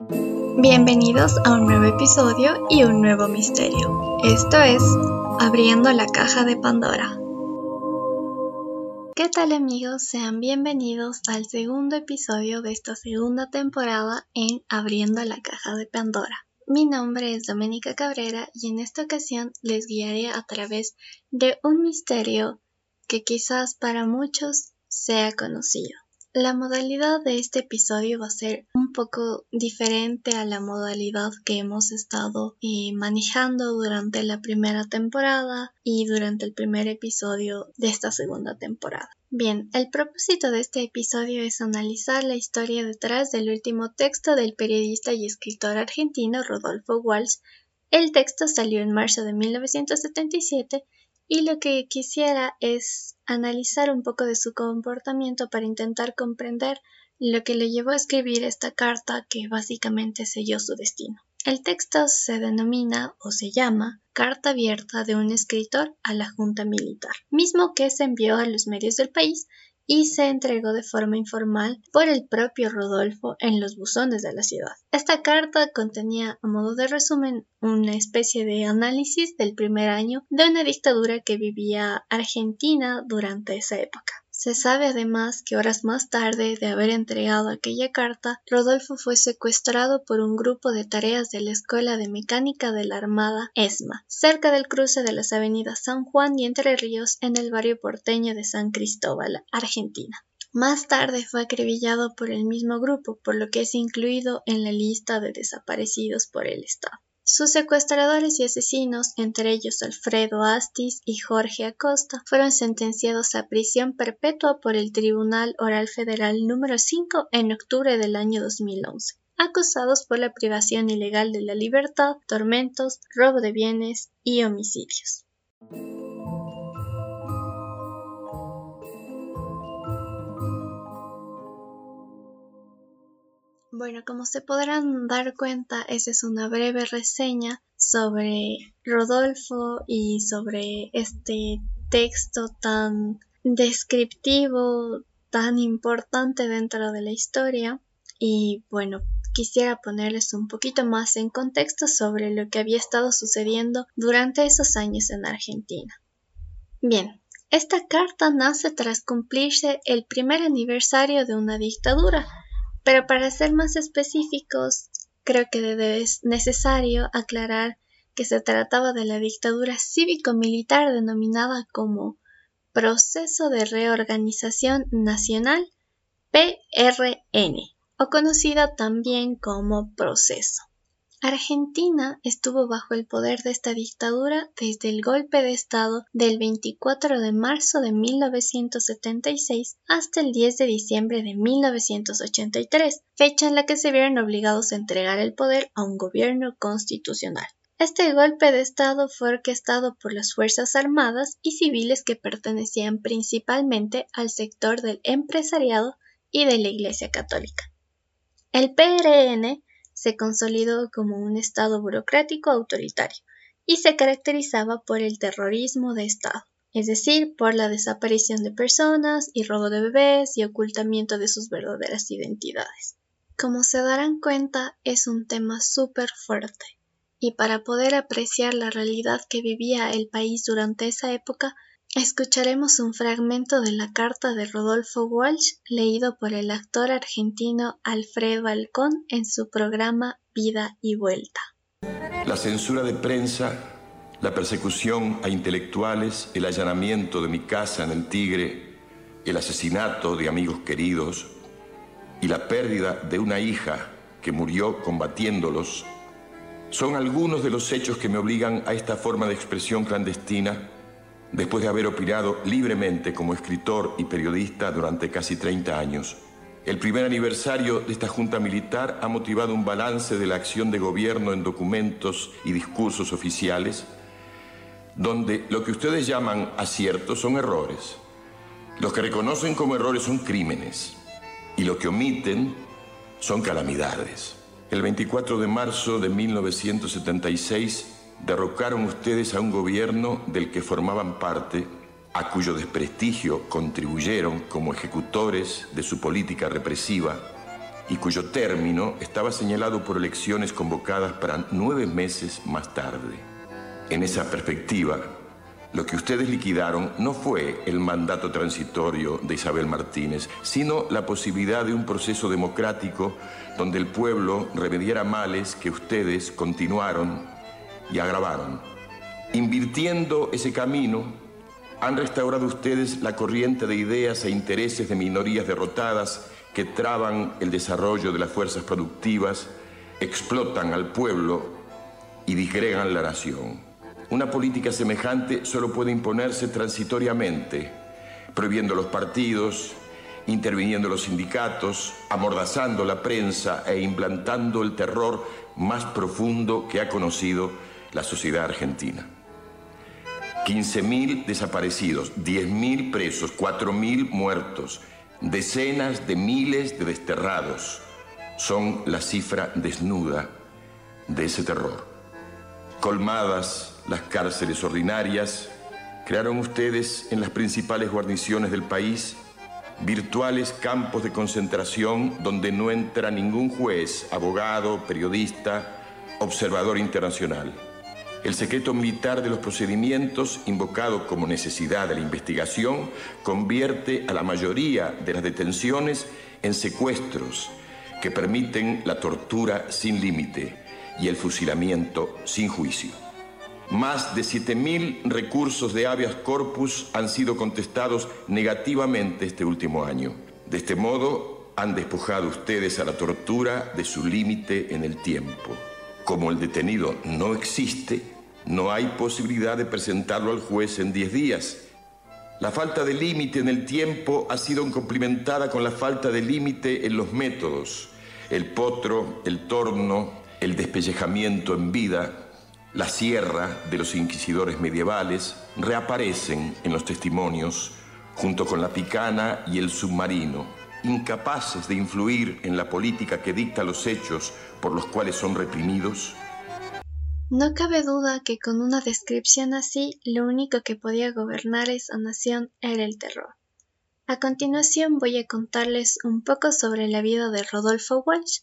Bienvenidos a un nuevo episodio y un nuevo misterio. Esto es Abriendo la caja de Pandora. ¿Qué tal amigos? Sean bienvenidos al segundo episodio de esta segunda temporada en Abriendo la caja de Pandora. Mi nombre es Doménica Cabrera y en esta ocasión les guiaré a través de un misterio que quizás para muchos sea conocido. La modalidad de este episodio va a ser poco diferente a la modalidad que hemos estado eh, manejando durante la primera temporada y durante el primer episodio de esta segunda temporada. Bien, el propósito de este episodio es analizar la historia detrás del último texto del periodista y escritor argentino Rodolfo Walsh. El texto salió en marzo de 1977 y lo que quisiera es analizar un poco de su comportamiento para intentar comprender lo que le llevó a escribir esta carta que básicamente selló su destino. El texto se denomina o se llama Carta abierta de un escritor a la Junta Militar, mismo que se envió a los medios del país y se entregó de forma informal por el propio Rodolfo en los buzones de la ciudad. Esta carta contenía, a modo de resumen, una especie de análisis del primer año de una dictadura que vivía Argentina durante esa época. Se sabe además que horas más tarde de haber entregado aquella carta, Rodolfo fue secuestrado por un grupo de tareas de la Escuela de Mecánica de la Armada ESMA, cerca del cruce de las avenidas San Juan y Entre Ríos en el barrio porteño de San Cristóbal, Argentina. Más tarde fue acribillado por el mismo grupo, por lo que es incluido en la lista de desaparecidos por el Estado. Sus secuestradores y asesinos, entre ellos Alfredo Astis y Jorge Acosta, fueron sentenciados a prisión perpetua por el Tribunal Oral Federal número 5 en octubre del año 2011 acusados por la privación ilegal de la libertad, tormentos, robo de bienes y homicidios. Bueno, como se podrán dar cuenta, esa es una breve reseña sobre Rodolfo y sobre este texto tan descriptivo, tan importante dentro de la historia. Y bueno, quisiera ponerles un poquito más en contexto sobre lo que había estado sucediendo durante esos años en Argentina. Bien, esta carta nace tras cumplirse el primer aniversario de una dictadura, pero para ser más específicos, creo que es necesario aclarar que se trataba de la dictadura cívico-militar denominada como Proceso de Reorganización Nacional PRN o conocida también como Proceso. Argentina estuvo bajo el poder de esta dictadura desde el golpe de Estado del 24 de marzo de 1976 hasta el 10 de diciembre de 1983, fecha en la que se vieron obligados a entregar el poder a un gobierno constitucional. Este golpe de Estado fue orquestado por las Fuerzas Armadas y civiles que pertenecían principalmente al sector del empresariado y de la Iglesia Católica. El PRN se consolidó como un Estado burocrático autoritario y se caracterizaba por el terrorismo de Estado, es decir, por la desaparición de personas y robo de bebés y ocultamiento de sus verdaderas identidades. Como se darán cuenta, es un tema súper fuerte, y para poder apreciar la realidad que vivía el país durante esa época, Escucharemos un fragmento de la carta de Rodolfo Walsh leído por el actor argentino Alfredo Alcón en su programa Vida y Vuelta. La censura de prensa, la persecución a intelectuales, el allanamiento de mi casa en el Tigre, el asesinato de amigos queridos y la pérdida de una hija que murió combatiéndolos son algunos de los hechos que me obligan a esta forma de expresión clandestina después de haber opinado libremente como escritor y periodista durante casi 30 años. El primer aniversario de esta Junta Militar ha motivado un balance de la acción de gobierno en documentos y discursos oficiales, donde lo que ustedes llaman aciertos son errores. Los que reconocen como errores son crímenes y lo que omiten son calamidades. El 24 de marzo de 1976, derrocaron ustedes a un gobierno del que formaban parte, a cuyo desprestigio contribuyeron como ejecutores de su política represiva, y cuyo término estaba señalado por elecciones convocadas para nueve meses más tarde. En esa perspectiva, lo que ustedes liquidaron no fue el mandato transitorio de Isabel Martínez, sino la posibilidad de un proceso democrático donde el pueblo remediara males que ustedes continuaron y agravaron. Invirtiendo ese camino, han restaurado ustedes la corriente de ideas e intereses de minorías derrotadas que traban el desarrollo de las fuerzas productivas, explotan al pueblo y disgregan la nación. Una política semejante solo puede imponerse transitoriamente, prohibiendo los partidos, interviniendo los sindicatos, amordazando la prensa e implantando el terror más profundo que ha conocido la sociedad argentina. 15.000 desaparecidos, 10.000 presos, 4.000 muertos, decenas de miles de desterrados son la cifra desnuda de ese terror. Colmadas las cárceles ordinarias, crearon ustedes en las principales guarniciones del país virtuales campos de concentración donde no entra ningún juez, abogado, periodista, observador internacional. El secreto militar de los procedimientos, invocado como necesidad de la investigación, convierte a la mayoría de las detenciones en secuestros que permiten la tortura sin límite y el fusilamiento sin juicio. Más de 7.000 recursos de habeas corpus han sido contestados negativamente este último año. De este modo, han despojado ustedes a la tortura de su límite en el tiempo. Como el detenido no existe, no hay posibilidad de presentarlo al juez en 10 días. La falta de límite en el tiempo ha sido complementada con la falta de límite en los métodos. El potro, el torno, el despellejamiento en vida, la sierra de los inquisidores medievales reaparecen en los testimonios junto con la picana y el submarino, incapaces de influir en la política que dicta los hechos por los cuales son reprimidos no cabe duda que con una descripción así lo único que podía gobernar esa nación era el terror. A continuación voy a contarles un poco sobre la vida de Rodolfo Walsh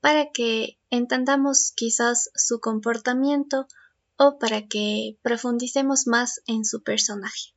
para que entendamos quizás su comportamiento o para que profundicemos más en su personaje.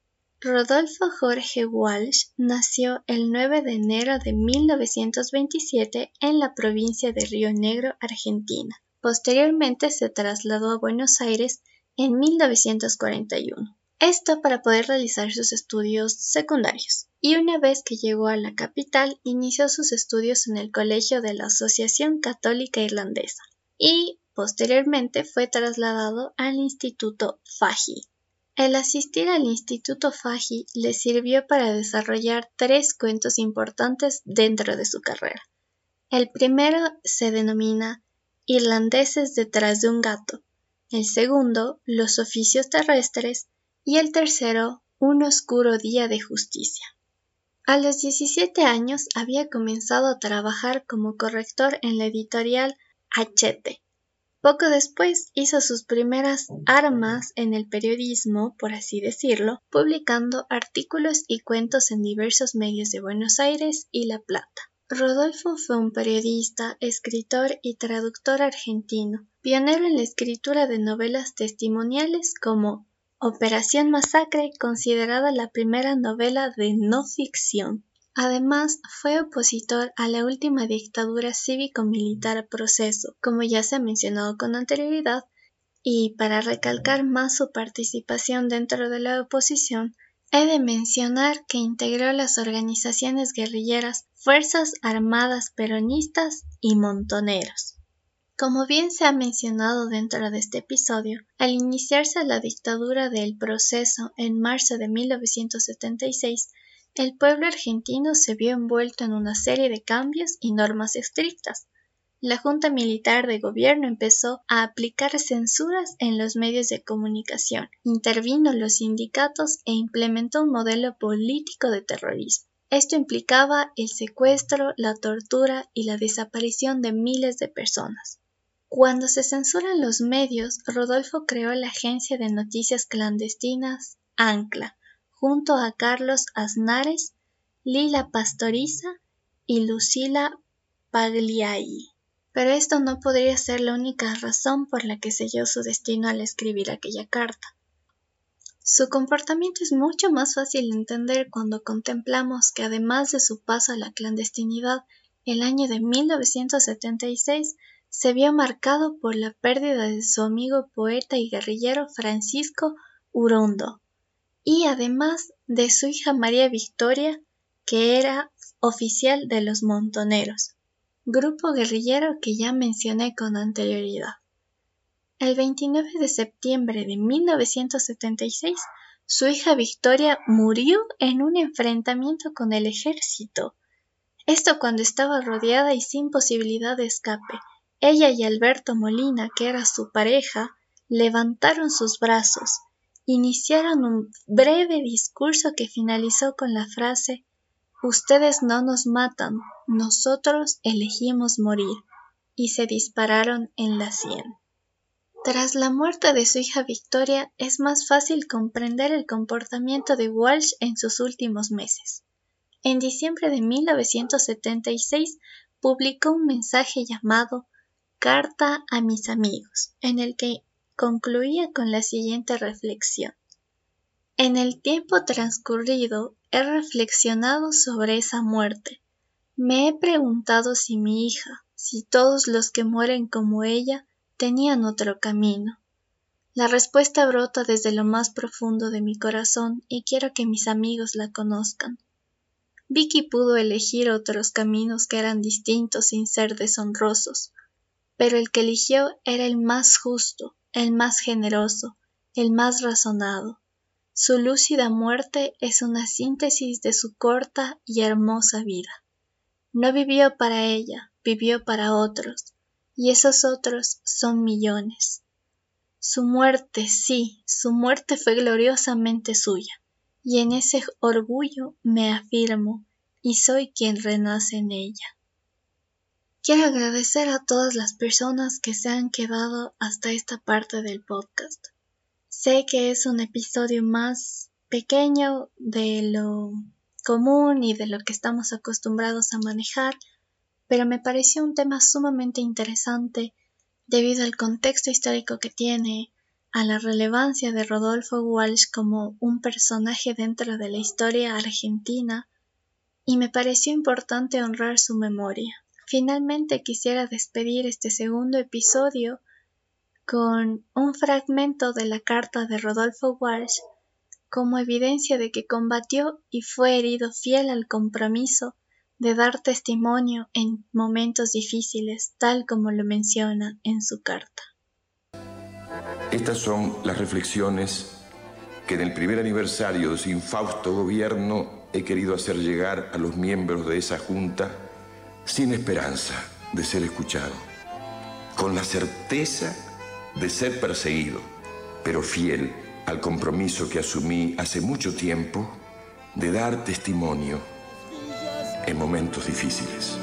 Rodolfo Jorge Walsh nació el 9 de enero de 1927 en la provincia de Río Negro, Argentina. Posteriormente se trasladó a Buenos Aires en 1941. Esto para poder realizar sus estudios secundarios. Y una vez que llegó a la capital, inició sus estudios en el Colegio de la Asociación Católica Irlandesa y posteriormente fue trasladado al Instituto Faji. El asistir al Instituto Faji le sirvió para desarrollar tres cuentos importantes dentro de su carrera. El primero se denomina Irlandeses detrás de un gato, el segundo Los oficios terrestres y el tercero Un oscuro día de justicia. A los 17 años había comenzado a trabajar como corrector en la editorial Hachete. Poco después hizo sus primeras armas en el periodismo, por así decirlo, publicando artículos y cuentos en diversos medios de Buenos Aires y La Plata. Rodolfo fue un periodista, escritor y traductor argentino, pionero en la escritura de novelas testimoniales como Operación Masacre, considerada la primera novela de no ficción. Además, fue opositor a la última dictadura cívico-militar proceso, como ya se ha mencionado con anterioridad, y para recalcar más su participación dentro de la oposición, He de mencionar que integró las organizaciones guerrilleras Fuerzas Armadas Peronistas y Montoneros. Como bien se ha mencionado dentro de este episodio, al iniciarse la dictadura del proceso en marzo de 1976, el pueblo argentino se vio envuelto en una serie de cambios y normas estrictas, la Junta Militar de Gobierno empezó a aplicar censuras en los medios de comunicación, intervino los sindicatos e implementó un modelo político de terrorismo. Esto implicaba el secuestro, la tortura y la desaparición de miles de personas. Cuando se censuran los medios, Rodolfo creó la agencia de noticias clandestinas Ancla, junto a Carlos Aznares, Lila Pastoriza y Lucila Pagliai. Pero esto no podría ser la única razón por la que selló su destino al escribir aquella carta. Su comportamiento es mucho más fácil de entender cuando contemplamos que además de su paso a la clandestinidad, el año de 1976 se vio marcado por la pérdida de su amigo poeta y guerrillero Francisco Urondo, y además de su hija María Victoria, que era oficial de los Montoneros, grupo guerrillero que ya mencioné con anterioridad. El 29 de septiembre de 1976, su hija Victoria murió en un enfrentamiento con el ejército. Esto cuando estaba rodeada y sin posibilidad de escape, ella y Alberto Molina, que era su pareja, levantaron sus brazos, iniciaron un breve discurso que finalizó con la frase Ustedes no nos matan, nosotros elegimos morir, y se dispararon en la sien. Tras la muerte de su hija Victoria, es más fácil comprender el comportamiento de Walsh en sus últimos meses. En diciembre de 1976 publicó un mensaje llamado Carta a mis amigos, en el que concluía con la siguiente reflexión. En el tiempo transcurrido he reflexionado sobre esa muerte. Me he preguntado si mi hija, si todos los que mueren como ella, tenían otro camino. La respuesta brota desde lo más profundo de mi corazón y quiero que mis amigos la conozcan. Vicky pudo elegir otros caminos que eran distintos sin ser deshonrosos, pero el que eligió era el más justo, el más generoso, el más razonado. Su lúcida muerte es una síntesis de su corta y hermosa vida. No vivió para ella, vivió para otros, y esos otros son millones. Su muerte, sí, su muerte fue gloriosamente suya, y en ese orgullo me afirmo, y soy quien renace en ella. Quiero agradecer a todas las personas que se han quedado hasta esta parte del podcast. Sé que es un episodio más pequeño de lo común y de lo que estamos acostumbrados a manejar, pero me pareció un tema sumamente interesante debido al contexto histórico que tiene, a la relevancia de Rodolfo Walsh como un personaje dentro de la historia argentina, y me pareció importante honrar su memoria. Finalmente quisiera despedir este segundo episodio con un fragmento de la carta de Rodolfo Walsh como evidencia de que combatió y fue herido fiel al compromiso de dar testimonio en momentos difíciles, tal como lo menciona en su carta. Estas son las reflexiones que en el primer aniversario de su infausto gobierno he querido hacer llegar a los miembros de esa junta sin esperanza de ser escuchado, con la certeza de ser perseguido, pero fiel al compromiso que asumí hace mucho tiempo de dar testimonio en momentos difíciles.